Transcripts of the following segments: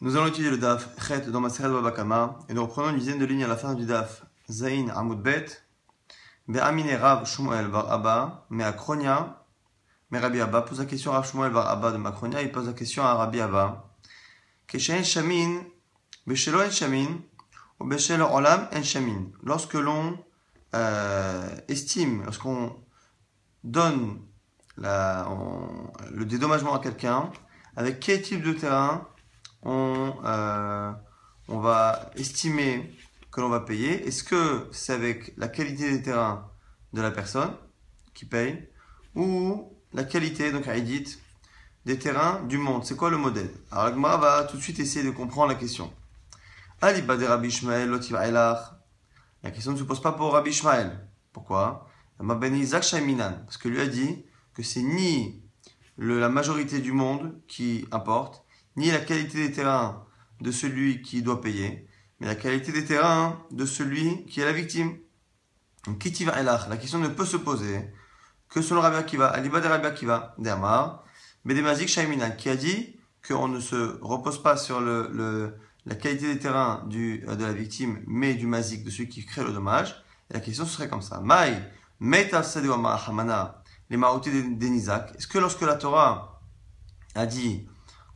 Nous allons étudier le DAF Chet dans Maseret Babakama et nous reprenons une dizaine de lignes à la fin du DAF Zain Amoud Bet Be'amine Rav Shmuel Bar Abba Me'akronia Me Rabbi Abba pose la question à Rav Shmuel Bar Abba de Makronia il pose la question à Rabbi Abba. Keshen Shamin Beshelo En Shamin ou Beshelo Olam En Shamin. Lorsque l'on euh, estime, lorsqu'on donne la, on- le dédommagement à quelqu'un, avec quel type de terrain on, euh, on va estimer que l'on va payer. Est-ce que c'est avec la qualité des terrains de la personne qui paye ou la qualité, donc Haïdit, des terrains du monde? C'est quoi le modèle? Alors la Gemara va tout de suite essayer de comprendre la question. Ali Bade Rabbi Ishmael. La question ne se pose pas pour Rabbi Ishmael. Pourquoi? Ben. Parce que lui a dit que c'est ni la majorité du monde qui importe, ni la qualité des terrains de celui qui doit payer, mais la qualité des terrains de celui qui est la victime. Donc, Kitiva Elach, la question ne peut se poser que selon Rabbi Akiva, Aliba de Rabbi Akiva, d'Amar, Bedemazik Shaiminan, qui a dit qu'on ne se repose pas sur le, la qualité des terrains du, euh, de la victime, mais du mazik, de celui qui crée le dommage. La question serait comme ça. Maï, Meta Hamana, les Maouté des Nizak. Est-ce que lorsque la Torah a dit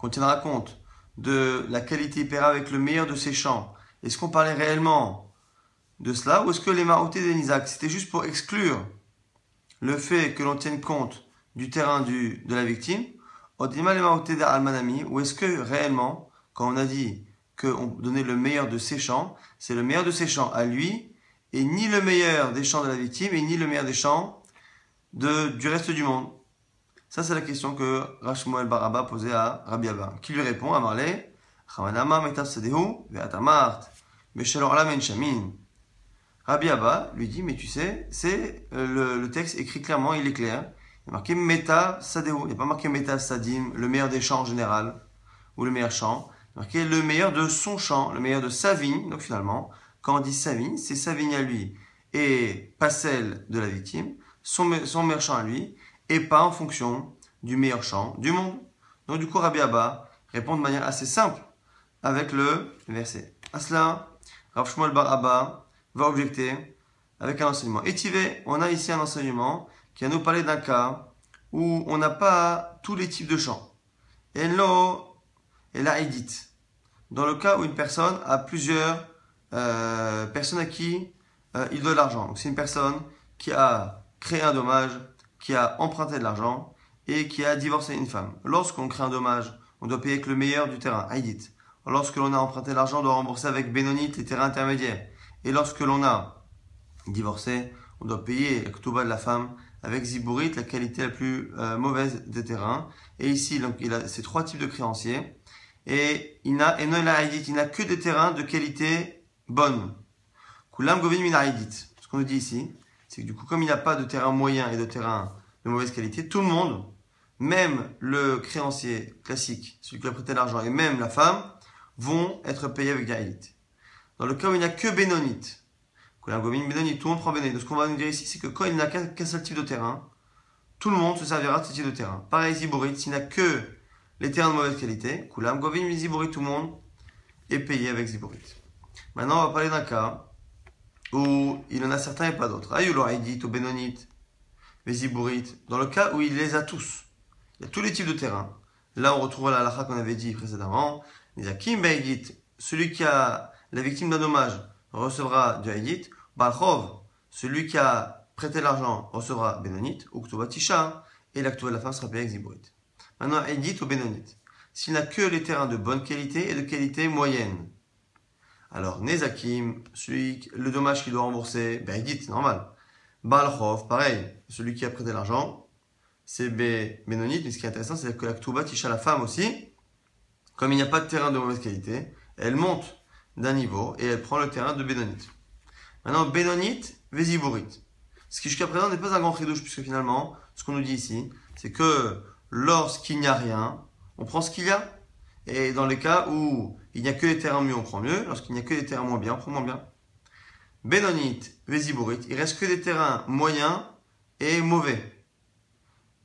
qu'on tiendra compte de la qualité paiera avec le meilleur de ses champs, est-ce qu'on parlait réellement de cela ou est-ce que les Maouté des Nizak, c'était juste pour exclure le fait que l'on tienne compte du terrain de la victime? Odima les Maouté des Almanami, ou est-ce que réellement, quand on a dit qu'on donnait le meilleur de ses champs, c'est le meilleur de ses champs à lui, et ni le meilleur des champs de la victime, et ni le meilleur des champs de, du reste du monde? Ça, c'est la question que Rashmuel Baraba posait à Rabbi Abba, qui lui répond à Marley, Chamanama metav sadehu ve'atamart, beshel olam en shamin. Rabbi Abba lui dit, mais tu sais, c'est euh, le, texte écrit clairement, il est clair. Il est marqué meta sadehu. Il n'y a pas marqué meta sadim, le meilleur des champs en général, ou le meilleur champ. Il est marqué le meilleur de son champ, le meilleur de sa vigne. Donc finalement, quand on dit sa vigne, c'est sa vigne à lui et pas celle de la victime, son, me- son meilleur champ à lui, et pas en fonction du meilleur champ du monde. Donc du coup, Rabbi Abba répond de manière assez simple avec le verset. À cela, Rav Shmuel Bar Abba va objecter avec un enseignement. Étivé, on a ici un enseignement qui va nous parler d'un cas où on n'a pas tous les types de champs. Et l'eau et la édite. Dans le cas où une personne a plusieurs euh, personnes à qui euh, il doit de l'argent. Donc c'est une personne qui a créé un dommage, qui a emprunté de l'argent et qui a divorcé une femme. Lorsqu'on crée un dommage, on doit payer avec le meilleur du terrain, Haïdit. Lorsque l'on a emprunté l'argent, on doit rembourser avec Bénonite les terrains intermédiaires. Et lorsque l'on a divorcé, on doit payer la ketouba de la femme avec Zibourit, la qualité la plus euh, mauvaise des terrains. Et ici, donc, il a ces trois types de créanciers. Et il n'a, et non, il n'a que des terrains de qualité bonne. Kulam Govin Min Haïdit. Ce qu'on nous dit ici, c'est que du coup, comme il n'a pas de terrain moyen et de terrain de mauvaise qualité, tout le monde, même le créancier classique, celui qui a prêté l'argent, et même la femme, vont être payés avec Haïdit. Dans le cas où il n'y a que Bénonite, tout le monde prend Bénonite. Ce qu'on va nous dire ici, c'est que quand il n'a qu'un qu'un seul type de terrain, tout le monde se servira de ce type de terrain. Pareil, Zibourit, s'il n'a que les terrains de mauvaise qualité, Kulam Govin Zibourit, tout le monde est payé avec Zibourit. Maintenant, on va parler d'un cas où il en a certains et pas d'autres. Ayulo Haïdit ou Bénonite, Zibourit, dans le cas où il les a tous. Il y a tous les types de terrains. Là, on retrouve la halakha qu'on avait dit précédemment. Il y a Kim Haïdit, celui qui a la victime d'un dommage recevra du Haïdit. Balchov, celui qui a prêté l'argent recevra Bénonite. Ou Tisha, et l'acte de la femme sera payé avec Zibourit. Maintenant, Haïdit ou Bénonite. S'il n'a que les terrains de bonne qualité et de qualité moyenne. Alors, Nezakim, celui, le dommage qu'il doit rembourser, ben, c'est normal. Balchov, pareil, celui qui a prêté l'argent, c'est Bénonite, mais ce qui est intéressant, c'est que la Ktuba Tisha, la femme aussi, comme il n'y a pas de terrain de mauvaise qualité, elle monte d'un niveau et elle prend le terrain de Bénonite. Maintenant, Bénonite, Vézibourite. Ce qui jusqu'à présent n'est pas un grand chidouche, puisque finalement, ce qu'on nous dit ici, c'est que lorsqu'il n'y a rien, on prend ce qu'il y a. Et dans les cas où il n'y a que les terrains mieux, on prend mieux. Lorsqu'il n'y a que des terrains moins bien, on prend moins bien. Bénonite, Vézibourite, il reste que des terrains moyens et mauvais.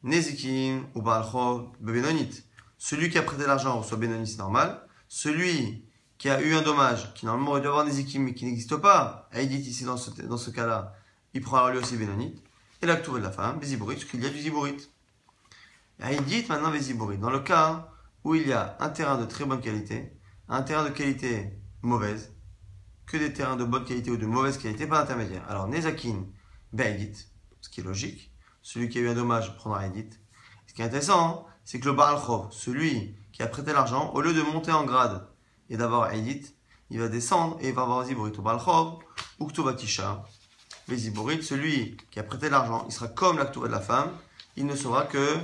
Nezikin ou Balchov, Bénonite. Celui qui a prêté l'argent reçoit Bénonite, c'est normal. celui qui a eu un dommage, qui normalement aurait dû avoir des équipes mais qui n'existe pas, Aïdit ici dans ce, dans ce cas-là, il prend lui aussi Bénonite. Et la de la femme, Véziborit, parce qu'il y a du Ziborit. Aïdit maintenant Véziborit. Dans le cas où il y a un terrain de très bonne qualité, un terrain de qualité mauvaise, que des terrains de bonne qualité ou de mauvaise qualité, pas d'intermédiaire. Alors, Nezakin, Béaïdit, ce qui est logique, celui qui a eu un dommage prendra Aïdit. Ce qui est intéressant, c'est que le Baal celui qui a prêté l'argent, au lieu de monter en grade et d'avoir Aïdit, il va descendre et il va avoir Ziborit au Baal Chov, ou Ktovatisha, les Ziborit, celui qui a prêté l'argent, il sera comme l'acteur de la femme, il ne sera que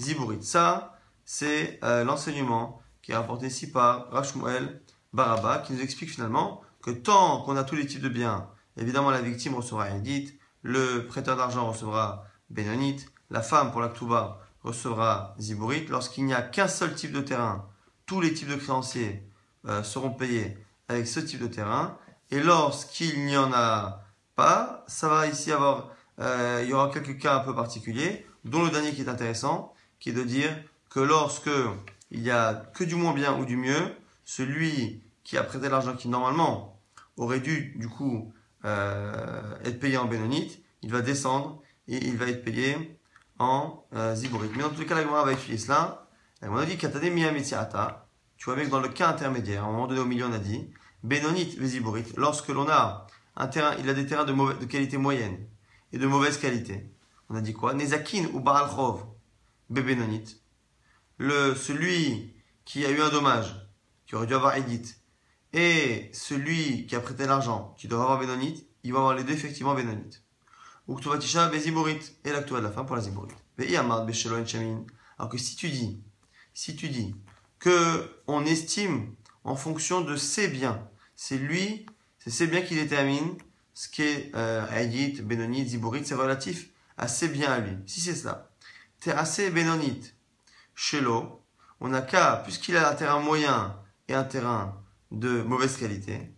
Ziborit. Ça, c'est euh, l'enseignement qui est rapporté ici par Rachmuel Baraba, qui nous explique finalement que tant qu'on a tous les types de biens, évidemment la victime recevra Aïdit, le prêteur d'argent recevra Bénonite, la femme pour l'actuba recevra Ziborit. Lorsqu'il n'y a qu'un seul type de terrain, tous les types de créanciers euh, seront payés avec ce type de terrain. Et lorsqu'il n'y en a pas, ça va ici avoir, euh, il y aura quelques cas un peu particuliers, dont le dernier qui est intéressant, qui est de dire que lorsque il y a que du moins bien ou du mieux, celui qui a prêté l'argent qui normalement aurait dû du coup euh, être payé en bénonite, il va descendre et il va être payé en euh, Mais dans tous les cas, la va étudier cela. La a dit Katade Tu vois, avec dans le cas intermédiaire, à un moment donné au milieu, on a dit Bénonite, Ziborit, lorsque l'on a un terrain, il a des terrains de, de qualité moyenne et de mauvaise qualité. On a dit quoi? Nezakin ou Baalchov, Bénonite. Le, celui qui a eu un dommage, qui aurait dû avoir Edith, et celui qui a prêté l'argent, qui doit avoir Bénonite, il va avoir les deux effectivement Bénonite. Uktuvatisha Beziburit, et l'actua de la fin pour la Ziburit. Alors que si tu dis, si tu dis que on estime en fonction de ses biens, c'est lui, c'est ses biens qui déterminent ce qui est euh, Ayit, Benonite, Ziburit, c'est relatif à ses biens à lui. Si c'est cela, t'es assez Benonite, Shelo, on n'a qu'à, puisqu'il a un terrain moyen et un terrain de mauvaise qualité,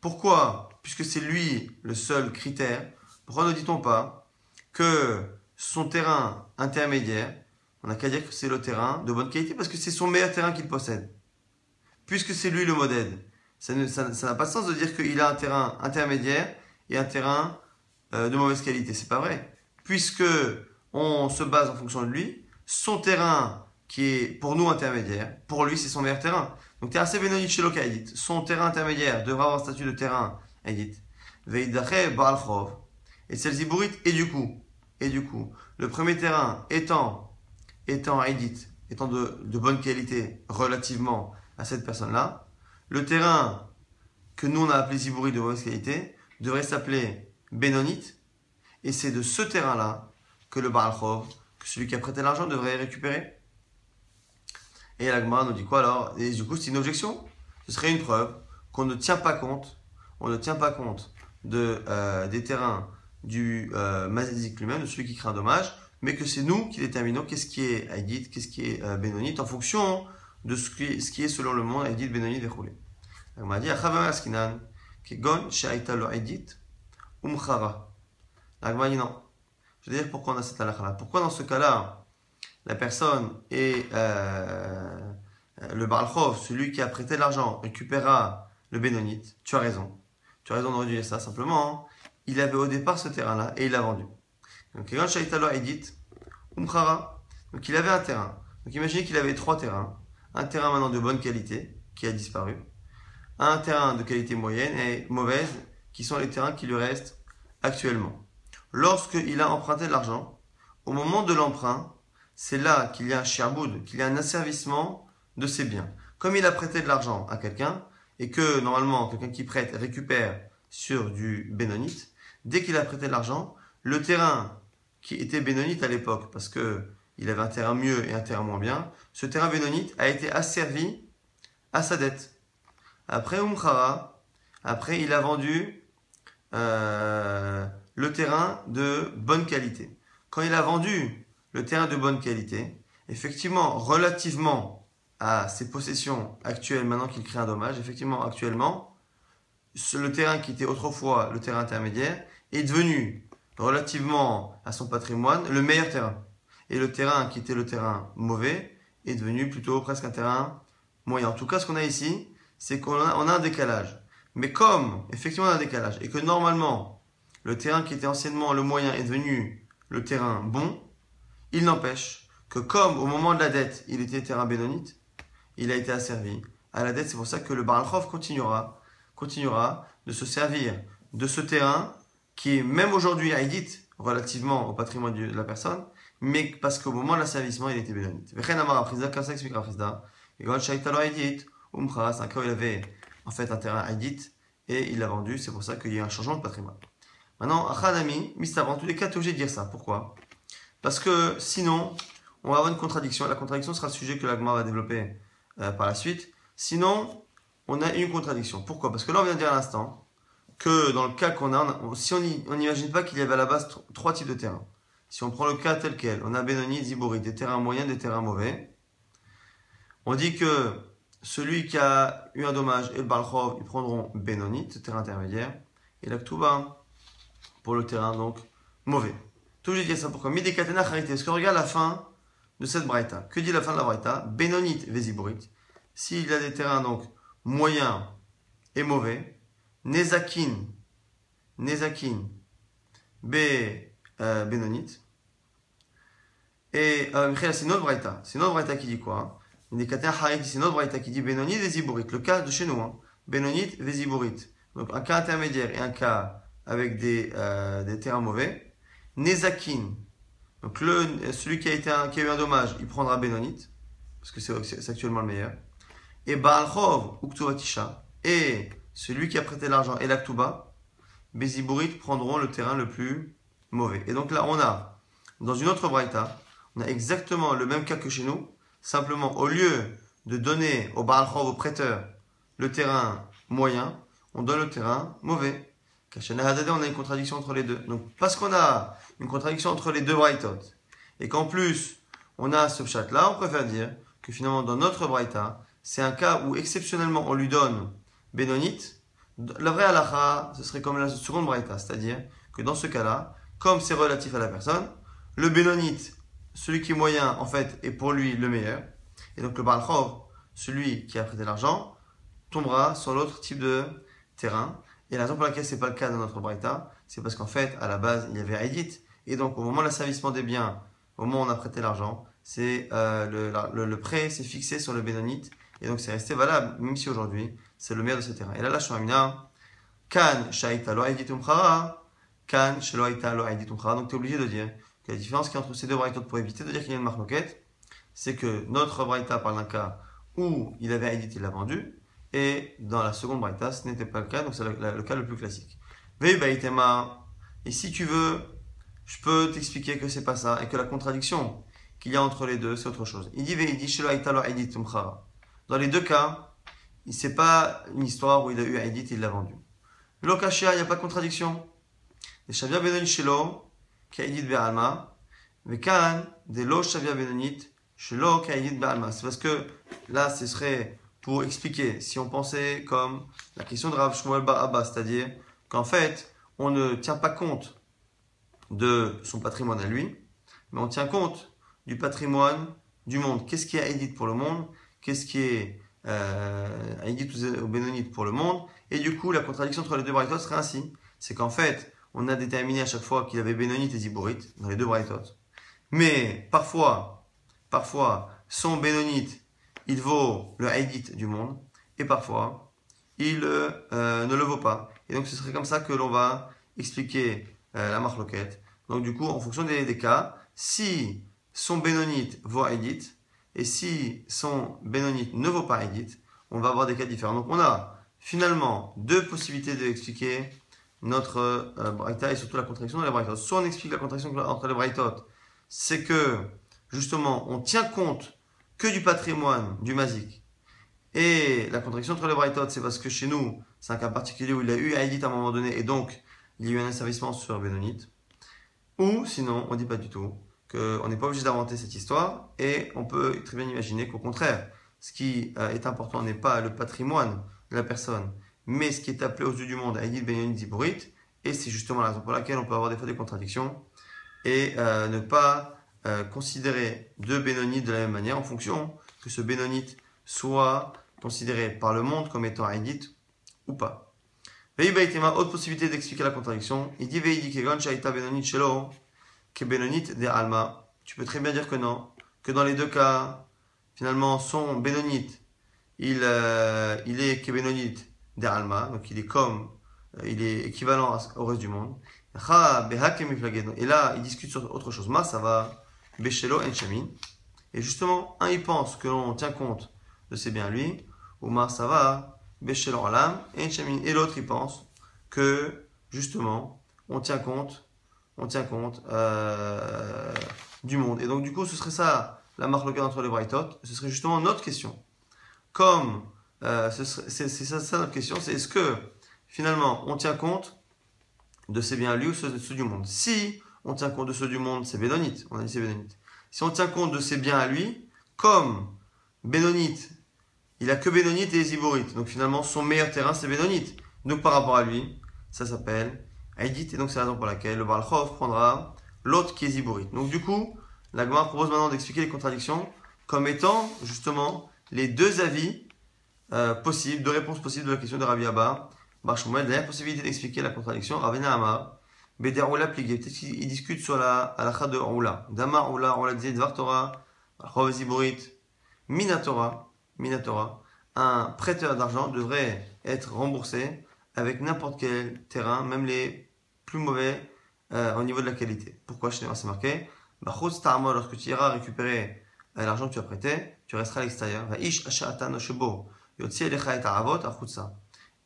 pourquoi Puisque c'est lui le seul critère, pourquoi ne dit-on pas que son terrain intermédiaire, on n'a qu'à dire que c'est le terrain de bonne qualité parce que c'est son meilleur terrain qu'il possède. Puisque c'est lui le modèle. Ça n'a pas de sens de dire qu'il a un terrain intermédiaire et un terrain euh, de mauvaise qualité. C'est pas vrai. Puisque on se base en fonction de lui, son terrain qui est pour nous intermédiaire, pour lui c'est son meilleur terrain. Donc es assez bénoni chez Son terrain intermédiaire devra avoir un statut de terrain Edit. Veidache Baalchov. Et c'est le Ziburit, et du coup, et du coup, le premier terrain étant, étant Edit, étant de, de bonne qualité relativement à cette personne-là, le terrain que nous on a appelé Ziburit de mauvaise qualité devrait s'appeler Benonite, et c'est de ce terrain-là que le Baalchov, que celui qui a prêté l'argent devrait récupérer. Et l'Agma nous dit quoi alors? Et du coup, c'est une objection? Ce serait une preuve qu'on ne tient pas compte, on ne tient pas compte de, euh, des terrains du euh, lui-même, de celui qui crée un dommage, mais que c'est nous qui déterminons qu'est-ce qui est Aïdit, qu'est-ce qui est euh, en fonction de ce qui, est selon le monde Aïdit, Bénonite et Roulé. On m'a dit, Askinan, Kegon, Shaita lo Aïdit, Umchara. Dit non. Je veux dire pourquoi on a cette halakha Pourquoi dans ce cas-là, la personne et euh, le Balchov, celui qui a prêté l'argent, récupérera le Bénonite Tu as raison. Tu as raison de réduire ça simplement. Il avait au départ ce terrain-là et il l'a vendu. Donc, Donc, il avait un terrain. Donc, imaginez qu'il avait trois terrains. Un terrain maintenant de bonne qualité, qui a disparu. Un terrain de qualité moyenne et mauvaise, qui sont les terrains qui lui restent actuellement. Lorsqu'il a emprunté de l'argent, au moment de l'emprunt, c'est là qu'il y a un sherboud, qu'il y a un asservissement de ses biens. Comme il a prêté de l'argent à quelqu'un, et que normalement quelqu'un qui prête récupère sur du bénonite, dès qu'il a prêté de l'argent, le terrain qui était bénonite à l'époque, parce que il avait un terrain mieux et un terrain moins bien, ce terrain bénonite a été asservi à sa dette. Après Umkhara, après il a vendu euh, le terrain de bonne qualité. Quand il a vendu le terrain de bonne qualité, effectivement, relativement à ses possessions actuelles, maintenant qu'il crée un dommage, effectivement, actuellement, le terrain qui était autrefois le terrain intermédiaire est devenu, relativement à son patrimoine, le meilleur terrain. Et le terrain qui était le terrain mauvais est devenu plutôt presque un terrain moyen. En tout cas, ce qu'on a ici, c'est qu'on a, un décalage. Mais comme, effectivement, on a un décalage, et que normalement, le terrain qui était anciennement le moyen est devenu le terrain bon, il n'empêche que comme au moment de la dette, il était terrain bénonite, il a été asservi à la dette. C'est pour ça que le Baralchov continuera, continuera de se servir de ce terrain qui est même aujourd'hui haïdite relativement au patrimoine de la personne, mais parce qu'au moment de l'asservissement, il était bénonite. Comme ça c'est un cas où il avait en fait un terrain haïdite et il l'a vendu. C'est pour ça qu'il y a un changement de patrimoine. Maintenant, Achanami, Mistav, tous les cas, tu es obligé de dire ça. Pourquoi? Parce que sinon, on va avoir une contradiction. La contradiction sera le sujet que l'Agma va développer euh, par la suite. Sinon, on a une contradiction. Pourquoi? Parce que là, on vient de dire à l'instant que dans le cas qu'on a, si on n'imagine pas qu'il y avait à la base trois types de terrains. Si on prend le cas tel quel, on a Benoni, Zibori, des terrains moyens, des terrains mauvais. On dit que celui qui a eu un dommage et le Balchov, ils prendront Benoni, terrain intermédiaire, et la Ktuba pour le terrain donc mauvais. Toujours dire ça pourquoi Midekatena Charité. Est-ce qu'on regarde la fin de cette Braïta? Que dit la fin de la Braïta? Benonit Véziborit. S'il a des terrains donc moyens et mauvais, Nezakin, Nezakin, B, euh, Benonit. Et euh, c'est une autre Braïta. C'est une autre Braïta qui dit quoi Midekatena Charité, c'est une autre Braïta qui dit Benonit Véziborit. Le cas de chez nous, hein. Benonit Véziborit. Donc un cas intermédiaire et un cas avec des, euh, des terrains mauvais. Nezakin, donc celui qui a, eu un dommage, il prendra Benonite, parce que c'est actuellement le meilleur. Et Baalchov, Uktuvatisha, et celui qui a prêté l'argent et l'Aktuba, prendront le terrain le plus mauvais. Et donc là, on a, dans une autre Braïta, on a exactement le même cas que chez nous, simplement au lieu de donner au Baalchov, au prêteur, le terrain moyen, on donne le terrain mauvais. On a une contradiction entre les deux. Donc, parce qu'on a une contradiction entre les deux Braithot. Et qu'en plus, on a ce chat là, on préfère dire que finalement, dans notre Braïta, c'est un cas où exceptionnellement on lui donne Benonite. La vraie halakha, ce serait comme la seconde Braïta, c'est-à-dire que dans ce cas-là, comme c'est relatif à la personne, le Benonite, celui qui est moyen, en fait, est pour lui le meilleur. Et donc le Balchov, celui qui a prêté l'argent, tombera sur l'autre type de terrain. Et la raison pour laquelle c'est pas le cas dans notre Braïta, c'est parce qu'en fait, à la base, il y avait Haïdit. Et donc, au moment de l'asservissement des biens, au moment où on a prêté l'argent, c'est euh, le, le, prêt s'est fixé sur le bénonite. Et donc, c'est resté valable, même si aujourd'hui, c'est le meilleur de ce terrain. Et là, la Shamina, Kan Shaita lo Khara, Kan Shaita lo Khara. Donc, tu es obligé de dire que la différence qui entre ces deux braïtas pour éviter de dire qu'il y a une marque c'est que notre braïta parle d'un cas où il avait Haïdit, il l'a vendu. Et dans la seconde braïta, ce n'était pas le cas, donc c'est le, cas le plus classique. Et si tu veux, je peux t'expliquer que c'est pas ça et que la contradiction qu'il y a entre les deux, c'est autre chose. Il dit Dans les deux cas, c'est pas une histoire où il a eu Aïdit et il l'a vendu. Il n'y a pas de contradiction. C'est parce que là, ce serait pour expliquer, si on pensait comme la question de Rav Shmuel Abba, c'est-à-dire qu'en fait, on ne tient pas compte de son patrimoine à lui, mais on tient compte du patrimoine du monde. Qu'est-ce qui est édite pour le monde? Qu'est-ce qui est euh, édite ou bénonite pour le monde? Et du coup, la contradiction entre les deux braïtotes serait ainsi. C'est qu'en fait, on a déterminé à chaque fois qu'il avait bénonite et ziborite dans les deux braïtotes. Mais parfois, parfois, son bénonite, il vaut le haïdit du monde, et parfois, il euh, ne le vaut pas. Et donc, ce serait comme ça que l'on va expliquer euh, la marloquette. Donc, du coup, en fonction des, cas, si son bénonite vaut Edith, et si son bénonite ne vaut pas Edith, on va avoir des cas différents. Donc, on a finalement deux possibilités d'expliquer notre euh, et surtout la contradiction de la Braithot. Soit on explique la contradiction entre les Braithot, c'est que justement on tient compte que du patrimoine du Mazik. Et la contradiction entre les Braithot, c'est parce que chez nous, c'est un cas particulier où il a eu Haïdit à un moment donné et donc il y a eu un asservissement sur Bénonite. Ou sinon, on ne dit pas du tout qu'on n'est pas obligé d'inventer cette histoire et on peut très bien imaginer qu'au contraire, ce qui euh, est important n'est pas le patrimoine de la personne, mais ce qui est appelé aux yeux du monde Haïdit Bénonite Ziborit. Et c'est justement la raison pour laquelle on peut avoir des fois des contradictions et euh, ne pas euh, considérer deux Bénonites de la même manière en fonction que ce Bénonite soit considéré par le monde comme étant Aïdit ou pas. Veibaitema, autre possibilité d'expliquer la contradiction. Il dit Benonit Shelo, que Benonit de Alma. Tu peux très bien dire que non, que dans les deux cas, finalement, son Benonit, il, euh, il est que Benonit de Alma, donc il est comme, euh, il est équivalent au reste du monde. Et là, il discute sur autre chose. Ma, ça va, Beshelo en Et justement, un, il pense que l'on tient compte de ses biens lui, ou Ma, ça va, et l'autre, il pense que, justement, on tient compte, on tient compte euh, du monde. Et donc, du coup, ce serait ça, la marque locale entre les Brightot. Ce serait justement notre question. Comme, euh, c'est ça, notre question, c'est est-ce que, finalement, on tient compte de ces biens lui ou ceux, du monde? Si on tient compte de ceux du monde, c'est Bénonite. On a dit c'est Bénonite. Si on tient compte de ses biens à lui, comme Bénonite il a que Bénonite et Ziborite. Donc finalement, son meilleur terrain, c'est Bénonite. Donc par rapport à lui, ça s'appelle Aïdit. Et donc c'est la raison pour laquelle le Balchov prendra l'autre qui est Ziborite. Donc du coup, la propose maintenant d'expliquer les contradictions comme étant justement les deux avis euh, possibles, deux réponses possibles de la question de Rabbi Abba. la dernière possibilité d'expliquer la contradiction, Ravena Amar, Beder Oula Pligé. Peut-être qu'il discute sur la halakha de Oula. Dama Oula, Oula disait Dvar Torah, Ziborite, Minatora. Minatora, un prêteur d'argent devrait être remboursé avec n'importe quel terrain, même les plus mauvais euh, au niveau de la qualité. Pourquoi chez c'est marqué? Lorsque tu iras récupérer euh, l'argent que tu as prêté, tu resteras à l'extérieur.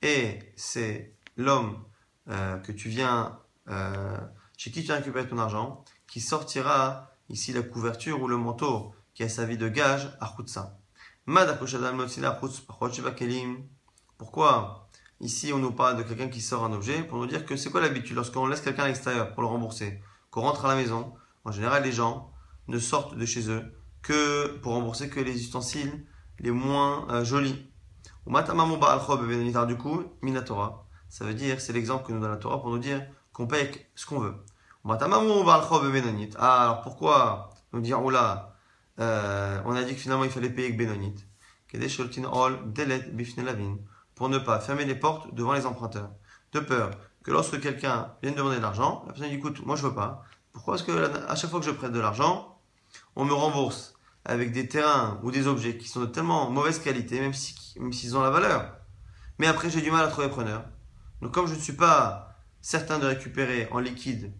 Et c'est l'homme euh, que tu viens, chez qui tu as récupéré ton argent, qui sortira ici la couverture ou le manteau qui a servi de gage à Khutsa. Pourquoi Ici, on nous parle de quelqu'un qui sort un objet pour nous dire que c'est quoi l'habitude lorsqu'on laisse quelqu'un à l'extérieur pour le rembourser, qu'on rentre à la maison. En général, les gens ne sortent de chez eux que pour rembourser que les ustensiles les moins euh, jolis. Du coup, Minatora, ça veut dire, c'est l'exemple que nous donne la Torah pour nous dire qu'on paye ce qu'on veut. Ah, alors pourquoi nous dire, là, euh, on a dit que finalement il fallait payer avec Benonit. Pour ne pas fermer les portes devant les emprunteurs. De peur que lorsque quelqu'un vienne demander de l'argent, la personne dit écoute, moi je veux pas. Pourquoi? Parce que à chaque fois que je prête de l'argent, on me rembourse avec des terrains ou des objets qui sont de tellement mauvaise qualité, même s'ils si, ont la valeur. Mais après, j'ai du mal à trouver preneur. Donc, comme je ne suis pas certain de récupérer en liquide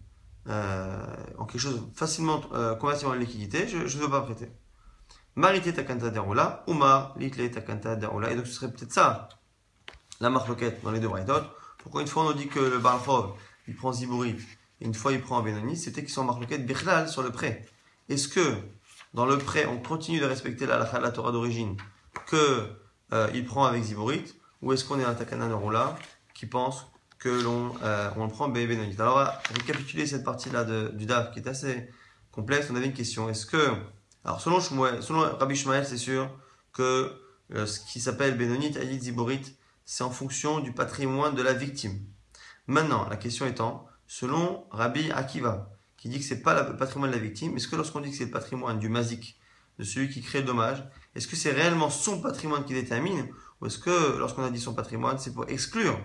euh, en quelque chose facilement euh, convertible en liquidité, je ne veux pas prêter. Marité takanta derula, Uma litle takanta derula. Et donc ce serait peut-être ça, la marloquette dans les deux braïdotes. Pourquoi une fois on nous dit que le Barfov, il prend Zibourit, et une fois il prend Benoni, c'était qu'ils sont marloquette Bichlal sur le prêt. Est-ce que dans le prêt, on continue de respecter la, Torah d'origine que euh, il prend avec Zibourit, ou est-ce qu'on est un takana derula qui pense que l'on euh, on prend Benoni Alors, on récapituler cette partie-là du DAF qui est assez complexe. On avait une question. Est-ce que, alors selon, selon Rabbi Shmuel, c'est sûr que euh, ce qui s'appelle Benonite, Aïd Ziborit, c'est en fonction du patrimoine de la victime. Maintenant, la question étant, selon Rabbi Akiva, qui dit que c'est pas le patrimoine de la victime, est-ce que lorsqu'on dit que c'est le patrimoine du mazik, de celui qui crée le dommage, est-ce que c'est réellement son patrimoine qui détermine, ou est-ce que lorsqu'on a dit son patrimoine, c'est pour exclure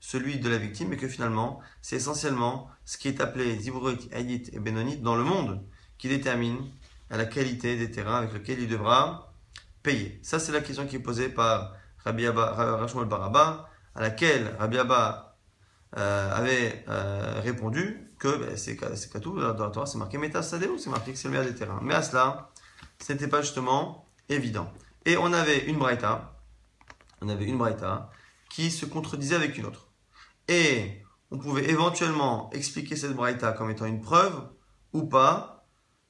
celui de la victime, et que finalement, c'est essentiellement ce qui est appelé Zibroït, Hadith et Benonite dans le monde qui détermine la qualité des terrains avec lesquels il devra payer. Ça, c'est la question qui est posée par Rabbi Abba, Baraba, à laquelle Rabbi Abba euh, avait euh, répondu que ben, c'est tout dans c'est marqué Metasadeo, c'est marqué que c'est le meilleur des terrains. Mais à cela, ce n'était pas justement évident. Et on avait une braïta, on avait une braïta qui se contredisait avec une autre. Et on pouvait éventuellement expliquer cette braïta comme étant une preuve ou pas,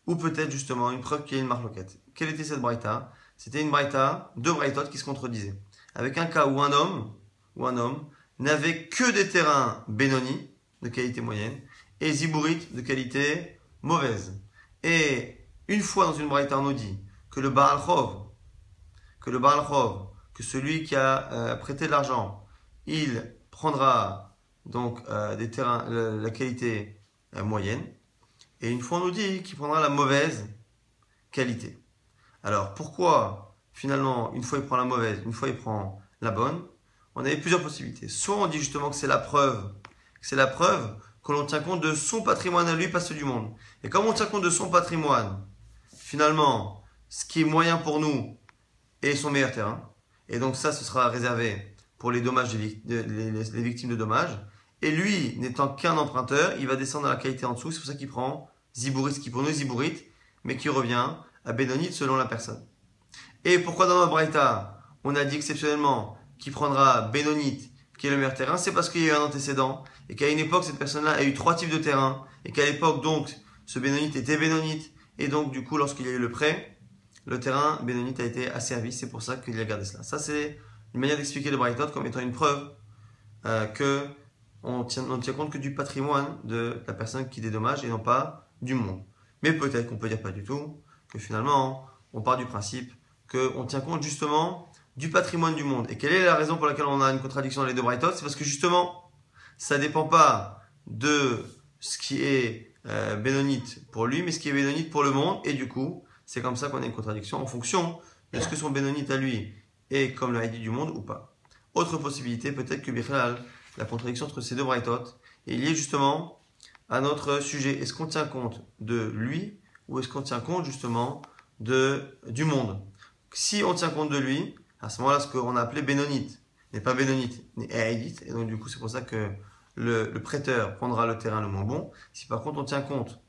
ou peut-être justement une preuve qui est une marloquette. Quelle était cette braïta? C'était une braïta, deux braïtotes qui se contredisaient. Avec un cas où un homme, ou un homme, n'avait que des terrains Benoni, de qualité moyenne, et Zibourit, de qualité mauvaise. Et une fois dans une braïta, on nous dit que le Baal Chov, que le Baal Chov, que celui qui a euh, prêté de l'argent, il prendra donc euh, des terrains, la, qualité euh, moyenne, et une fois on nous dit qu'il prendra la mauvaise qualité. Alors pourquoi finalement, une fois il prend la mauvaise, une fois il prend la bonne, on avait plusieurs possibilités. Soit on dit justement que c'est la preuve, que c'est la preuve que l'on tient compte de son patrimoine à lui, pas ceux du monde. Et comme on tient compte de son patrimoine, finalement, ce qui est moyen pour nous est son meilleur terrain. Et donc ça, ce sera réservé pour les dommages les, victimes de dommages. Et lui, n'étant qu'un emprunteur, il va descendre dans la qualité en dessous. C'est pour ça qu'il prend Zibourit, ce qui pour nous est Zibourit, mais qui revient à Benonite selon la personne. Et pourquoi dans notre Braïta, on a dit exceptionnellement qu'il prendra Benonite, qui est le meilleur terrain? C'est parce qu'il y a eu un antécédent et qu'à une époque, cette personne-là a eu trois types de terrains et qu'à l'époque, donc, ce Benonite était Benonite. Et donc, du coup, lorsqu'il y a eu le prêt, le terrain Benonite a été asservi. C'est pour ça qu'il a gardé cela. Ça, c'est une manière d'expliquer le Braïtot comme étant une preuve euh, que on tient, compte que du patrimoine de la personne qui dédommage et non pas du monde. Mais peut-être qu'on peut dire pas du tout, que finalement, on part du principe qu'on tient compte justement du patrimoine du monde. Et quelle est la raison pour laquelle on a une contradiction dans les deux Braithot C'est parce que justement, ça dépend pas de ce qui est euh, bénonite pour lui, mais ce qui est bénonite pour le monde. Et du coup, c'est comme ça qu'on a une contradiction en fonction de ce que son bénonite à lui est comme le Haïdi du monde ou pas. Autre possibilité, peut-être que Bichlal, la contradiction entre ces deux Braithot est liée justement à notre sujet. Est-ce qu'on tient compte de lui ou est-ce qu'on tient compte justement de, du monde? Si on tient compte de lui, à ce moment-là, ce qu'on a appelé Bénonite n'est pas Bénonite, n'est Haïdite. Et donc, du coup, c'est pour ça que le, prêteur prendra le terrain le moins bon. Si par contre on tient compte,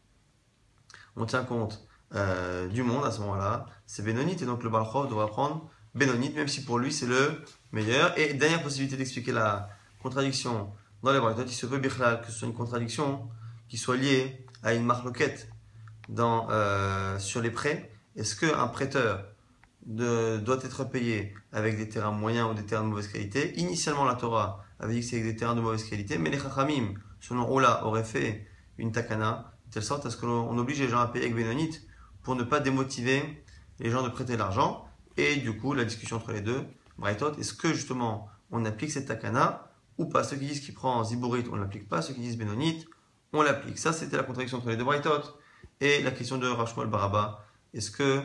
on tient compte euh, du monde à ce moment-là, c'est Bénonite. Et donc, le Balchov devra prendre Bénonite, même si pour lui c'est le meilleur. Et dernière possibilité d'expliquer la contradiction dans les Braithot, il se peut que ce soit une contradiction qui soit liée à une marloquette dans, euh, sur les prêts. Est-ce qu'un prêteur doit être payé avec des terrains moyens ou des terrains de mauvaise qualité? Initialement, la Torah avait dit que c'est avec des terrains de mauvaise qualité, mais les Chachamim, selon Ola, auraient fait une takana, de telle sorte à ce qu'on oblige les gens à payer avec Bénonite pour ne pas démotiver les gens de prêter l'argent. Et du coup, la discussion entre les deux, Braithot, est-ce que justement on applique cette takana ou pas? Ceux qui disent qu'il prend Zibourit, on ne l'applique pas. Ceux qui disent Bénonite, on l'applique. Ça, c'était la contradiction entre les deux Braithot. Et la question de Rachmol Baraba, est-ce que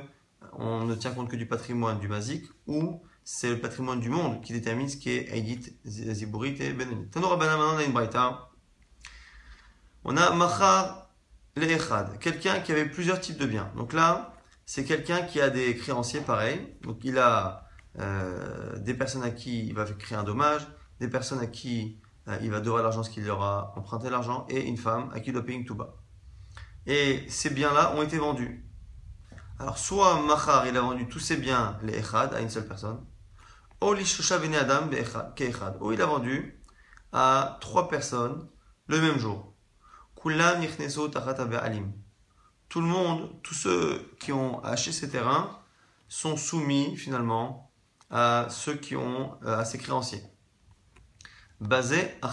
on ne tient compte que du patrimoine du Mazik ou c'est le patrimoine du monde qui détermine ce qui est Haïdit, Zibourit et Benonit. Tanoura maintenant on a une braïta. On a Machar Le'echad, quelqu'un qui avait plusieurs types de biens. Donc là, c'est quelqu'un qui a des créanciers pareils. Donc il a euh, des personnes à qui il va créer un dommage, des personnes à qui euh, il va devoir l'argent, ce qu'il leur a emprunté l'argent, et une femme à qui il doit payer une touba. Et ces biens-là ont été vendus. Alors, soit Machar, il a vendu tous ses biens, les Echad, à une seule personne, ou il a vendu à trois personnes le même jour. Tout le monde, tous ceux qui ont acheté ces terrains, sont soumis finalement à ceux qui ont euh, à ces créanciers. Basé à.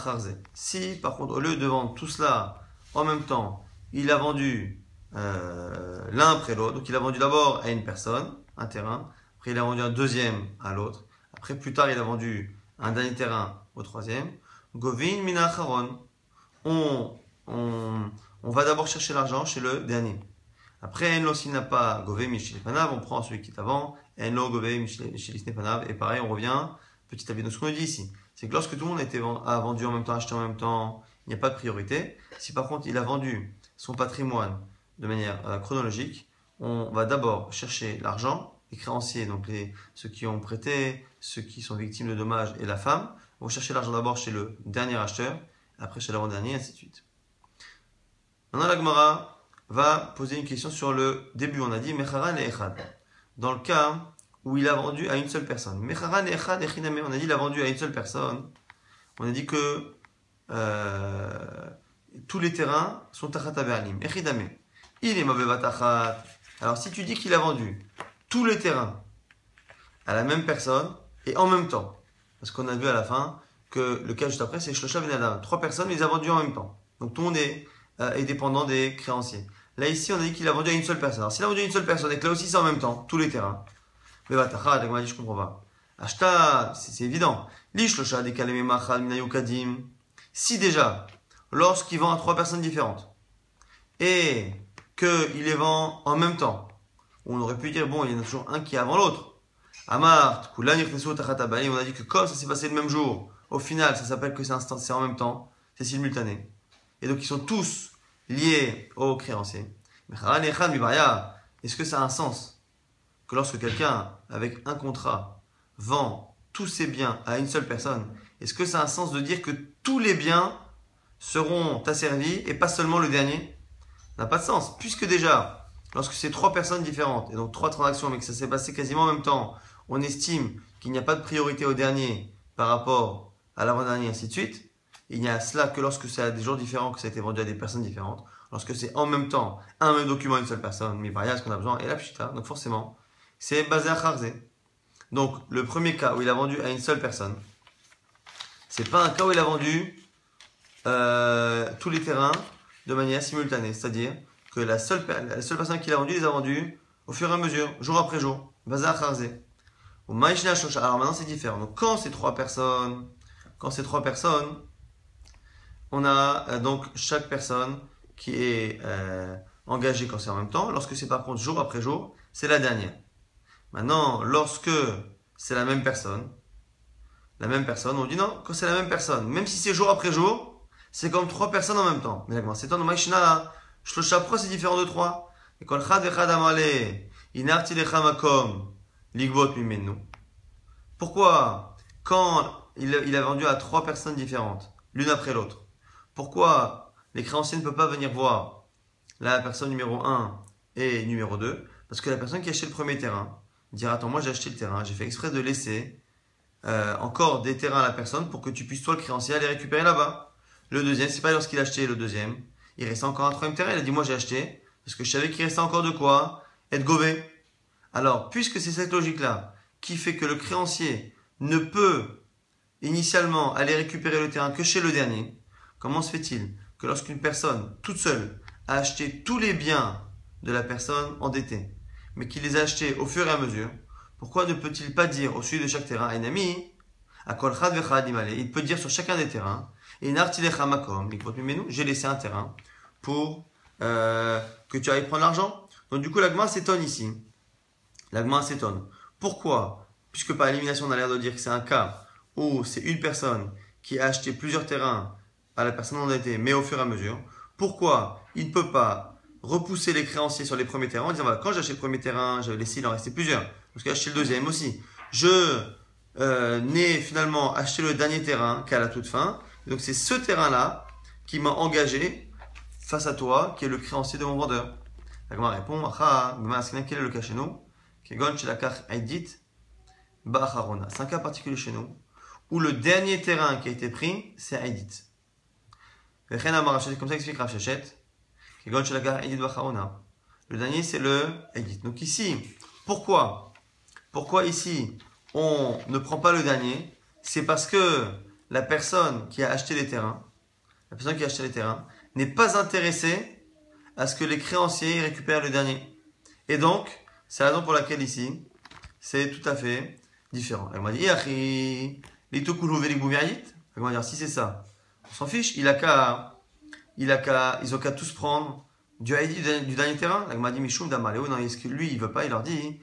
Si par contre, au lieu de vendre tout cela en même temps, il a vendu euh, l'un après l'autre. Donc il a vendu d'abord à une personne un terrain, après il a vendu un deuxième à l'autre, après plus tard il a vendu un dernier terrain au troisième. Govin mina on, on, va d'abord chercher l'argent chez le dernier. Après, Enlo s'il n'a pas Gové Panav, on prend celui qui est avant. Enlo Gové Panav, et pareil, on revient petit à petit. Donc ce qu'on dit ici, c'est que lorsque tout le monde a, vendu en même temps, acheté en même temps, il n'y a pas de priorité. Si par contre il a vendu son patrimoine de manière euh, chronologique, on va d'abord chercher l'argent, les créanciers, donc les, ceux qui ont prêté, ceux qui sont victimes de dommages et la femme, vont chercher l'argent d'abord chez le dernier acheteur, après chez l'avant-dernier, ainsi de suite. Maintenant, la Gemara va poser une question sur le début. On a dit Mecharan et Echad. Dans le cas où il a vendu à une seule personne. Mecharan et Echad On a dit il a vendu à une seule personne. On a dit que euh, tous les terrains sont Tachat Averlim. Echidame. Il est Mabevatachat. Alors si tu dis qu'il a vendu tous les terrains à la même personne et en même temps, parce qu'on a vu à la fin que le cas juste après c'est Shlosha Benadam. Trois personnes, les a vendues en même temps. Donc tout le monde est, euh, est dépendant des créanciers. Là ici on a dit qu'il a vendu à une seule personne. Alors s'il a vendu à une seule personne et que là aussi c'est en même temps, tous les terrains. Bevatachat, on m'a dit je comprends pas. Ashta, c'est évident. Lishlosha Machal Minayukadim. Si déjà, lorsqu'il vend à trois personnes différentes, et qu'il les vend en même temps. On aurait pu dire, bon, il y en a toujours un qui est avant l'autre. Amart, on a dit que comme ça s'est passé le même jour, au final, ça s'appelle que c'est en même temps, c'est simultané. Et donc, ils sont tous liés au créancier. Est-ce que ça a un sens que lorsque quelqu'un, avec un contrat, vend tous ses biens à une seule personne, est-ce que ça a un sens de dire que tous les biens seront asservis et pas seulement le dernier? Ça n'a pas de sens, puisque déjà, lorsque c'est trois personnes différentes, et donc trois transactions, mais que ça s'est passé quasiment en même temps, on estime qu'il n'y a pas de priorité au dernier par rapport à l'avant-dernier, ainsi de suite. Il n'y a cela que lorsque c'est à des jours différents, que ça a été vendu à des personnes différentes. Lorsque c'est en même temps un même document à une seule personne, mais a ce qu'on a besoin, et la pchita. Donc forcément, c'est basé à. Donc le premier cas où il a vendu à une seule personne, c'est pas un cas où il a vendu euh, tous les terrains de manière simultanée. C'est-à-dire que la seule, la seule personne qui l'a vendu, les a vendus au fur et à mesure, jour après jour. Bazar Kharze. Alors maintenant c'est différent. Donc quand c'est trois personnes, quand c'est trois personnes, on a euh, donc chaque personne qui est euh, engagée quand c'est en même temps. Lorsque c'est par contre jour après jour, c'est la dernière. Maintenant, lorsque c'est la même personne, la même personne, on dit non, quand c'est la même personne, même si c'est jour après jour, c'est comme trois personnes en même temps. C'est dans Maïshna, c'est différent de trois. Et quand Chad Amale, Inarti Ligbot Pourquoi, quand il a vendu à trois personnes différentes, l'une après l'autre, pourquoi les créanciers ne peuvent pas venir voir la personne numéro 1 et numéro 2 Parce que la personne qui a acheté le premier terrain dira Attends, moi j'ai acheté le terrain, j'ai fait exprès de laisser euh, encore des terrains à la personne pour que tu puisses, toi, le créancier, aller récupérer là-bas. Le deuxième, c'est pas lorsqu'il a acheté le deuxième, il reste encore un troisième terrain. Il a dit Moi j'ai acheté parce que je savais qu'il restait encore de quoi être gové. Alors, puisque c'est cette logique-là qui fait que le créancier ne peut initialement aller récupérer le terrain que chez le dernier, comment se fait-il que lorsqu'une personne toute seule a acheté tous les biens de la personne endettée, mais qu'il les a achetés au fur et à mesure, pourquoi ne peut-il pas dire au sujet de chaque terrain, un ami, il peut dire sur chacun des terrains, j'ai laissé un terrain pour euh, que tu ailles prendre l'argent. Donc du coup, l'agma s'étonne ici. L'agma s'étonne. Pourquoi? Puisque par élimination, on a l'air de dire que c'est un cas où c'est une personne qui a acheté plusieurs terrains à la personne endettée, mais au fur et à mesure. Pourquoi il ne peut pas repousser les créanciers sur les premiers terrains en disant voilà, quand j'ai acheté le premier terrain, j'avais laissé, il en restait plusieurs. Parce que j'ai acheté le deuxième aussi. Je euh, n'ai finalement acheté le dernier terrain qu'à la toute fin. Donc c'est ce terrain-là qui m'a engagé face à toi, qui est le créancier de mon vendeur. La Gemara répond, quel est le cas chez nous? C'est un cas particulier chez nous, où le dernier terrain qui a été pris, c'est Aïdit. Comme ça explique Rav. Le dernier, c'est le Aïdit. Donc ici, pourquoi? Pourquoi ici, on ne prend pas le dernier C'est parce que la personne qui a acheté les terrains, la personne qui a acheté les terrains, n'est pas intéressé à ce que les créanciers récupèrent le dernier. Et donc, c'est la raison pour laquelle ici, c'est tout à fait différent. Elle m'a dit, dire, si c'est ça, on s'en fiche, ils ont qu'à tous prendre du ID du, dernier terrain. Elle m'a dit, non, lui, il veut pas, il leur dit,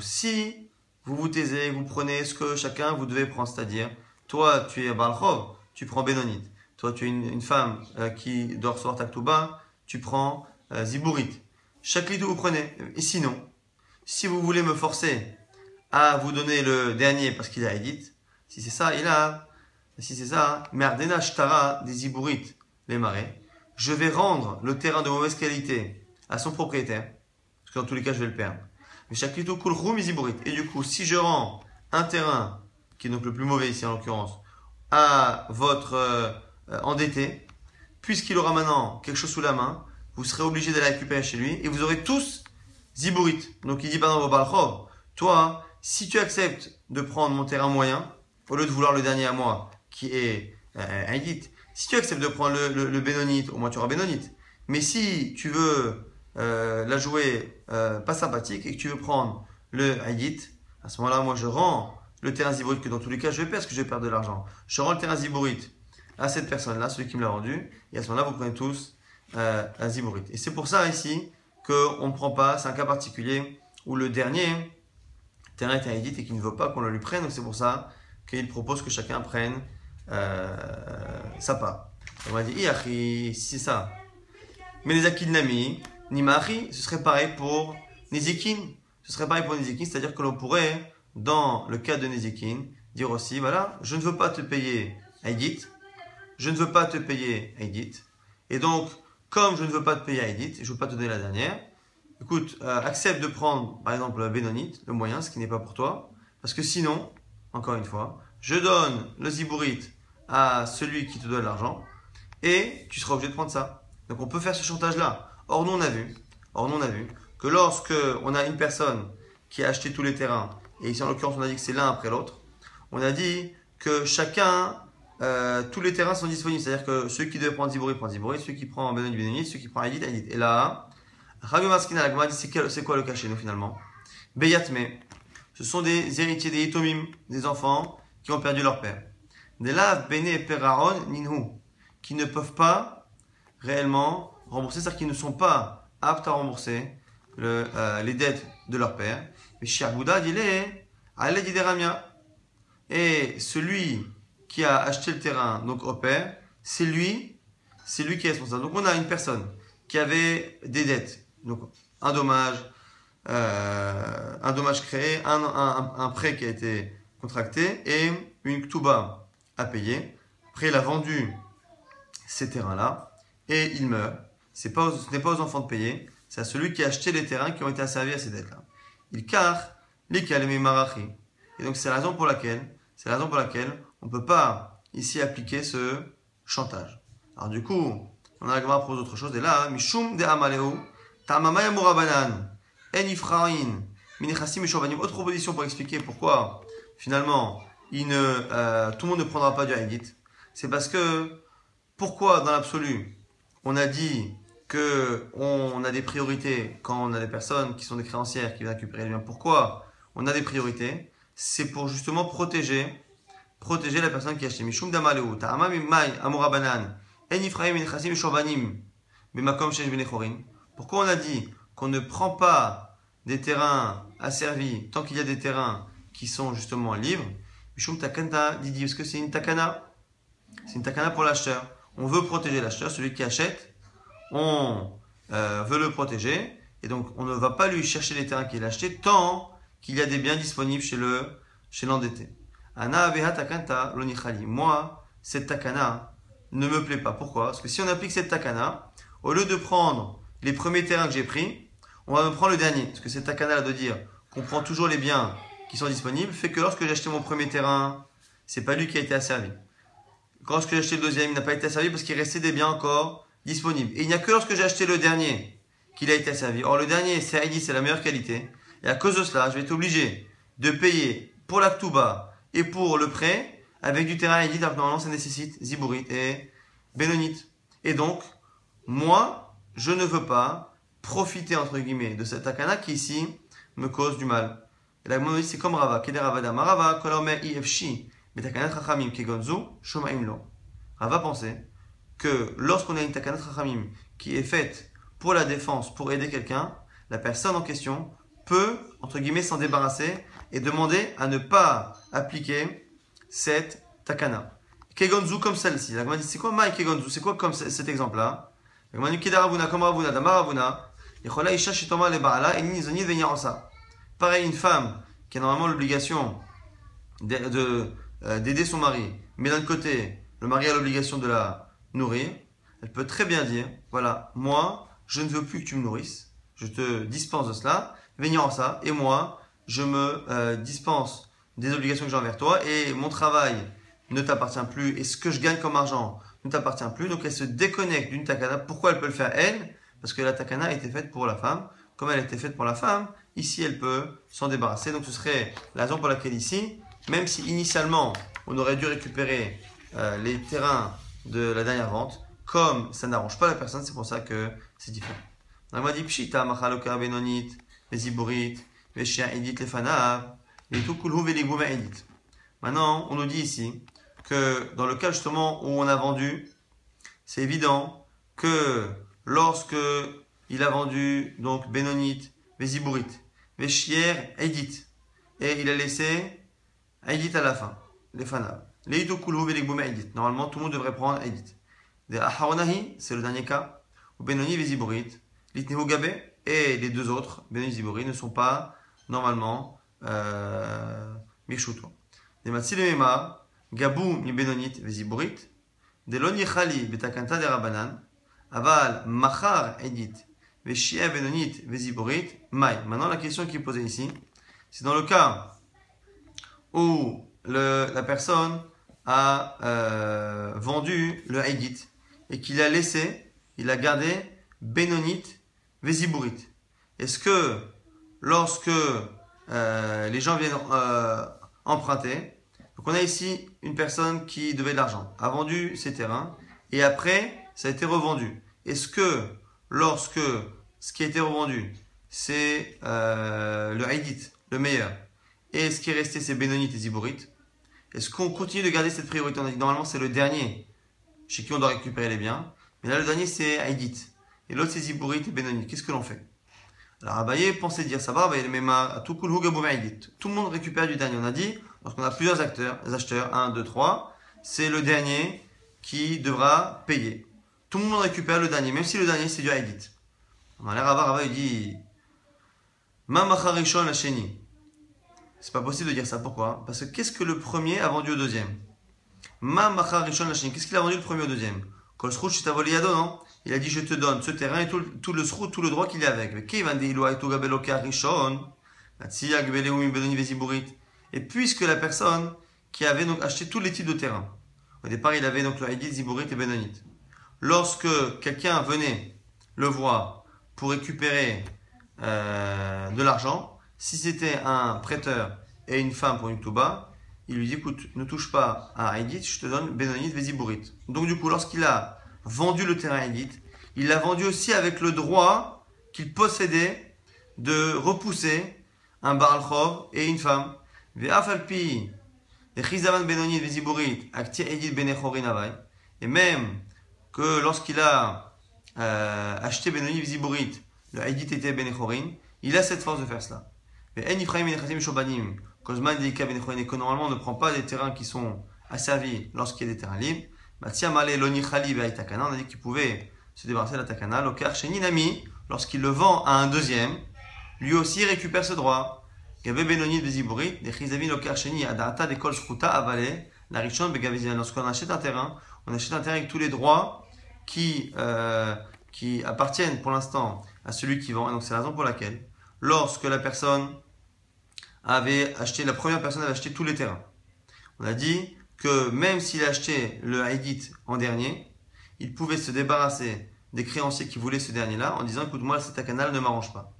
si vous vous taisez, vous prenez ce que chacun vous devez prendre, c'est-à-dire, toi, tu es Balchov, tu prends Benonite. Toi, tu es une, femme euh, qui doit recevoir Taktuba, tu prends euh, Zibourit. Chaque litou, vous prenez. Et sinon, si vous voulez me forcer à vous donner le dernier parce qu'il a édit, si c'est ça, il a. Si c'est ça, Merdena Shtara des Zibourit, les marais. Je vais rendre le terrain de mauvaise qualité à son propriétaire. Parce que dans tous les cas, je vais le perdre. Mais chaque litou kulchum Zibourit. Et du coup, si je rends un terrain, qui est donc le plus mauvais ici en l'occurrence, à votre euh, endetté, puisqu'il aura maintenant quelque chose sous la main, vous serez obligé d'aller récupérer chez lui et vous aurez tous Zibourit. Donc il dit par exemple au toi, si tu acceptes de prendre mon terrain moyen, au lieu de vouloir le dernier à moi, qui est euh, un si tu acceptes de prendre le, le, bénonite, au moins tu auras bénonite. Mais si tu veux euh, la jouer pas sympathique et que tu veux prendre le Haïdit, à ce moment-là, moi je rends le terrain Zibourit, que dans tous les cas je vais perdre parce que je vais perdre de l'argent. Je rends le terrain Zibourit à cette personne-là, celui qui me l'a rendu, et à ce moment-là, vous prenez tous euh, un Zibourit. Et c'est pour ça ici qu'on ne prend pas, c'est un cas particulier, où le dernier terrain est à Edith et qu'il ne veut pas qu'on le lui prenne. Donc c'est pour ça qu'il propose que chacun prenne euh, sa part. On va dire, c'est ça. Mais les Akinami, Nimari, ce serait pareil pour Nezikin. Ce serait pareil pour Nezikin, c'est-à-dire que l'on pourrait, dans le cas de Nezikin, dire aussi, voilà, je ne veux pas te payer Edith, je ne veux pas te payer Edith, et donc, comme je ne veux pas te payer Edith, je ne veux pas te donner la dernière, écoute, euh, accepte de prendre, par exemple, la Bénonite, le moyen, ce qui n'est pas pour toi, parce que sinon, encore une fois, je donne le zibourite à celui qui te donne l'argent, et tu seras obligé de prendre ça. Donc on peut faire ce chantage-là. Or, nous, on a vu, or, nous, on a vu que lorsque on a une personne qui a acheté tous les terrains, et ici en l'occurrence on a dit que c'est l'un après l'autre, on a dit que chacun, euh, tous les terrains sont disponibles. C'est-à-dire que ceux qui devaient prendre Zibouri prennent Zibouri, ceux qui prennent Benoni Benoni, ceux qui prennent Aïdit Aïdit. Et là, Rabbi Maskina, la dit c'est quoi le cas chez nous finalement? Beyatme, ce sont des héritiers des Itomim, des enfants qui ont perdu leur père. Des laves Bene Peraron Ninhu, qui ne peuvent pas réellement rembourser, c'est-à-dire qu'ils ne sont pas aptes à rembourser euh, les dettes de leur père. Mais Bouddha dit les Ramia. Et celui qui a acheté le terrain, donc au père, c'est lui, c'est lui qui est responsable. Donc on a une personne qui avait des dettes, donc un dommage, euh, un dommage créé, un, un, prêt qui a été contracté et une ktuba à payer. Après, il a vendu ces terrains-là et il meurt. ce n'est pas aux enfants de payer, c'est à celui qui a acheté les terrains qui ont été asservis à ces dettes-là. Il car les marachi. Et donc c'est la raison pour laquelle, c'est la raison pour laquelle on ne peut pas ici appliquer ce chantage. Alors du coup, on a la pour autre chose. Et là, mishum de amaleu, tamamaya murabanan, Autre proposition pour expliquer pourquoi finalement euh, tout le monde ne prendra pas du haïdit. C'est parce que pourquoi dans l'absolu on a dit que on a des priorités quand on a des personnes qui sont des créancières qui viennent récupérer les biens. Pourquoi on a des priorités? C'est pour justement protéger protéger la personne qui a acheté. Mishum damaleu, amura banan, en benechorin. Pourquoi on a dit qu'on ne prend pas des terrains asservis tant qu'il y a des terrains qui sont justement libres Mishum takanta didi, parce que c'est une takana? C'est une takana pour l'acheteur. On veut protéger l'acheteur, celui qui achète, on euh, veut le protéger, et donc on ne va pas lui chercher les terrains qu'il a achetés tant qu'il y a des biens disponibles chez le chez l'endetté. Ana takanta Moi, cette takana ne me plaît pas. Pourquoi? Parce que si on applique cette takana, au lieu de prendre les premiers terrains que j'ai pris, on va me prendre le dernier. Parce que cette takana là de dire qu'on prend toujours les biens qui sont disponibles fait que lorsque j'ai acheté mon premier terrain, c'est pas lui qui a été asservi. Lorsque j'ai acheté le deuxième, il n'a pas été asservi parce qu'il restait des biens encore disponibles. Et il n'y a que lorsque j'ai acheté le dernier qu'il a été asservi. Or, le dernier, c'est c'est la meilleure qualité. Et à cause de cela, je vais être obligé de payer pour la et pour le prêt avec du terrain édite, alors normalement ça nécessite Ziburit et Bénonite. Et donc, moi, je ne veux pas profiter, entre guillemets, de cette akana qui ici me cause du mal. Et la dit c'est comme Rava. Keder Rava Rava, kolome ifshi, betakanat chachamim kegonzu, shomaim lo. Rava pensait que lorsqu'on a une takanat chachamim qui est faite pour la défense, pour aider quelqu'un, la personne en question peut, entre guillemets, s'en débarrasser et demander à ne pas appliquer cette takana. Kegonzu comme celle-ci. La dit c'est quoi Mai Kegonzu C'est quoi comme cet exemple-là? La dit Kedaravuna comme Ravuna, Damaravuna. Isha Pareil, une femme qui a normalement l'obligation euh, d'aider son mari, mais d'un côté, le mari a l'obligation de la nourrir, elle peut très bien dire voilà, moi, je ne veux plus que tu me nourrisses, je te dispense de cela, ça, et moi, je me euh, dispense des obligations que j'ai envers toi et mon travail ne t'appartient plus et ce que je gagne comme argent ne t'appartient plus. Donc elle se déconnecte d'une takana. Pourquoi elle peut le faire elle? Parce que la takana été faite pour la femme. Comme elle été faite pour la femme, ici elle peut s'en débarrasser. Donc ce serait la raison pour laquelle ici, même si initialement on aurait dû récupérer euh, les terrains de la dernière vente, comme ça n'arrange pas la personne, c'est pour ça que c'est différent. On m'a dit pshita, machaloka, benonit, les iborites, Maintenant, on nous dit ici que dans le cas justement où on a vendu, c'est évident que lorsque il a vendu donc Bénonite, Vézibourite, Veshier Edit. Et il a laissé Edit à la fin. Les fanav. Leitu kulhu velegboum Edit. Normalement, tout le monde devrait prendre Edit. De Aharonahi, c'est le dernier cas. Ou Benoni Veziburit. Litnehu Gabe. Et les deux autres, Benoni Veziburit, ne sont pas normalement euh. Des Matzilemema. Gabou mi Benonit Veziburit. De Loni Khali Betakanta de Rabanan. Aval Machar Edit. Veshia Benonit Veziburit. Mai. Maintenant, la question qui est posée ici, c'est dans le cas où la personne a euh, vendu le Haïdit et qu'il a laissé, il a gardé Benonit Véziburit. Est-ce que lorsque euh, les gens viennent euh, emprunter, on a ici une personne qui devait de l'argent, a vendu ses terrains et après ça a été revendu. Est-ce que lorsque ce qui a été revendu c'est le Haïdit, le meilleur, et ce qui est resté c'est Benonit et Ziburit, est-ce qu'on continue de garder cette priorité? On a dit normalement c'est le dernier chez qui on doit récupérer les biens. Mais là le dernier c'est Haïdit. Et l'autre c'est Ziburit et Benoni. Qu'est-ce que l'on fait? Alors Abaye pensait dire ça va, Abaye à tout Tout le monde récupère du dernier. On a dit, lorsqu'on a plusieurs acteurs, acheteurs, 1, 2, 3, c'est le dernier qui devra payer. Tout le monde récupère le dernier, même si le dernier c'est du Haïdit. On a l'air à voir, il dit Ma macharishon la chéni. C'est pas possible de dire ça. Pourquoi? Parce que qu'est-ce que le premier a vendu au deuxième? Ma Rishon Qu'est-ce qu'il a vendu le premier au deuxième? Kol non? Il a dit Je te donne ce terrain et tout, le tout le droit qu'il a avec. Et puisque la personne qui avait donc acheté tous les types de terrains, au départ il avait donc le Haïdit, Ziburit et Benonit. Lorsque quelqu'un venait le voir pour récupérer euh, de l'argent, si c'était un prêteur et une femme pour une touba, il lui dit écoute, ne touche pas à Haïdit, je te donne Benonit Véziburit. Donc du coup, lorsqu'il a vendu le terrain Haïdit, il l'a vendu aussi avec le droit qu'il possédait de repousser un Baralchov et une femme. Et même que lorsqu'il a euh, acheté Benoni Viziburit, le Haïdit était Benechorin, il a cette force de faire cela. Mais En Ifraim et Shobanim, Kozman et que normalement on ne prend pas des terrains qui sont asservis lorsqu'il y a des terrains libres. Matiamale Loni Khali Takana, on a dit qu'il pouvait se débarrasser de la Takana. Lokar Sheninami, lorsqu'il le vend à un deuxième, lui aussi récupère ce droit. Gabe Benoni Beziburit, des Chizavi Lokar Sheni, Adata de Kol Shruta Avale, la Richon. Lorsqu'on achète un terrain, on achète un terrain avec tous les droits qui, euh, qui appartiennent pour l'instant à celui qui vend. Et donc c'est la raison pour laquelle, lorsque la personne avait acheté, la première personne avait acheté tous les terrains. On a dit que même s'il achetait le Haïdit en dernier, il pouvait se débarrasser des créanciers qui voulaient ce dernier-là en disant écoute moi cet canal ne m'arrange pas.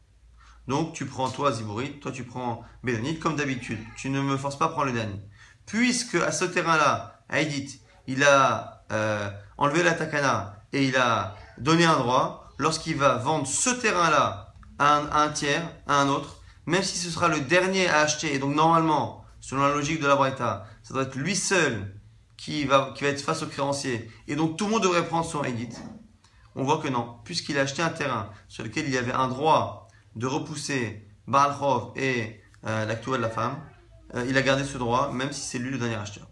Donc tu prends toi Zibourit, toi tu prends Bédonite comme d'habitude. Tu ne me forces pas à prendre le dernier. Puisque à ce terrain-là, Haïdit, il a euh, enlevé la takana et il a donné un droit, lorsqu'il va vendre ce terrain-là à un tiers, à un autre, même si ce sera le dernier à acheter, et donc normalement, selon la logique de la Braïta, ça doit être lui seul qui va, qui va être face au créancier, et donc tout le monde devrait prendre son Edit. On voit que non, puisqu'il a acheté un terrain sur lequel il y avait un droit de repousser Baalchov et euh, l'actuel de la femme, euh, il a gardé ce droit, même si c'est lui le dernier acheteur.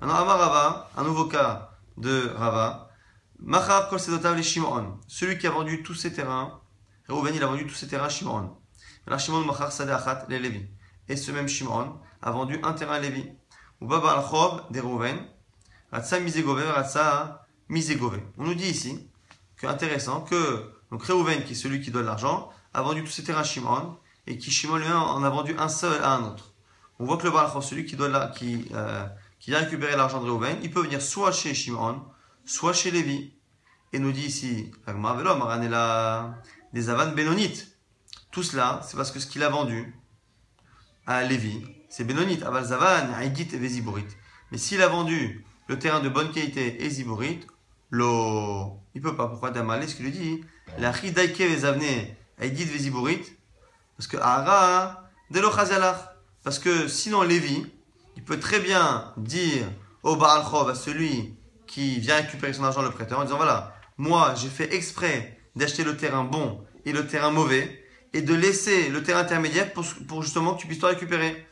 Maintenant, Amar Rava, un nouveau cas de Rava. Machar Kol les Shimon. Celui qui a vendu tous ses terrains, Reuven, il a vendu tous ses terrains à Shimon. Shimon Machar Sadeh les Lévi. Et ce même Shimon a vendu un terrain à Lévi. Ou Baba al des Rouven. Ratsa Mizegove, Ratsa Mizegove. On nous dit ici que intéressant que donc Reuven, qui est celui qui donne l'argent, a vendu tous ses terrains à Shimon et qui Shimon lui-même en a vendu un seul à un autre. On voit que le Balachov, celui qui, doit qui, euh, qui a récupéré l'argent de Reuven, il peut venir soit chez Shimon, soit chez Lévi. Et nous dit ici, des avanes bénonites. Tout cela, c'est parce que ce qu'il a vendu à Lévi, c'est Benonit, Aval Zavan, et. Mais s'il a vendu le terrain de bonne qualité et Ziborit, lo, il peut pas. Pourquoi Damalé, ce qu'il lui dit? La Hidaike Vezavne, parce que Ara, Delo Parce que sinon Lévi, il peut très bien dire au Baal à celui qui vient récupérer son argent, le prêteur, en disant voilà, moi j'ai fait exprès d'acheter le terrain bon et le terrain mauvais, et de laisser le terrain intermédiaire pour, pour justement que tu puisses te récupérer.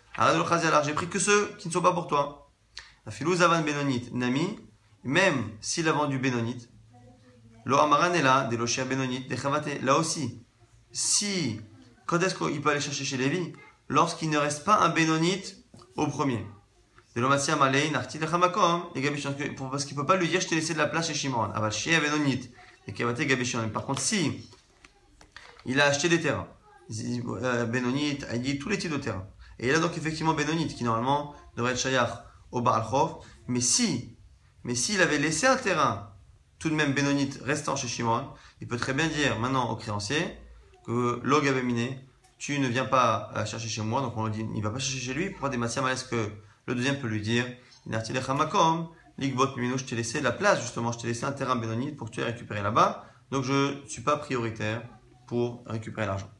J'ai pris que ceux qui ne sont pas pour toi. La Zavan Benonit Nami, même s'il a vendu Benonit, Lo Amaran est là, des Lochia Benonit, des Chavate, là aussi. Si, quand est-ce qu'il peut aller chercher chez Lévi? Lorsqu'il ne reste pas un Benonit au premier. De l'Omatia Malein, Arti de Chamakom, parce qu'il ne peut pas lui dire je t'ai laissé de la place chez Shimon. Aval Shia Benonit, et Kavate Gabishon. Par contre, si il a acheté des terrains, euh, Benonit, dit tous les types de terrains. Et il a donc effectivement Benonit, qui normalement devrait être Shayach au Baal Mais si, mais s'il avait laissé un terrain, tout de même Benonit restant chez Shimon, il peut très bien dire maintenant au créancier que Log avait miné, tu ne viens pas chercher chez moi, donc on lui dit, il va pas chercher chez lui, pourquoi des matières est-ce que le deuxième peut lui dire, je t'ai laissé la place justement, je t'ai laissé un terrain Benonit pour que tu aies récupéré là-bas, donc je ne suis pas prioritaire pour récupérer l'argent.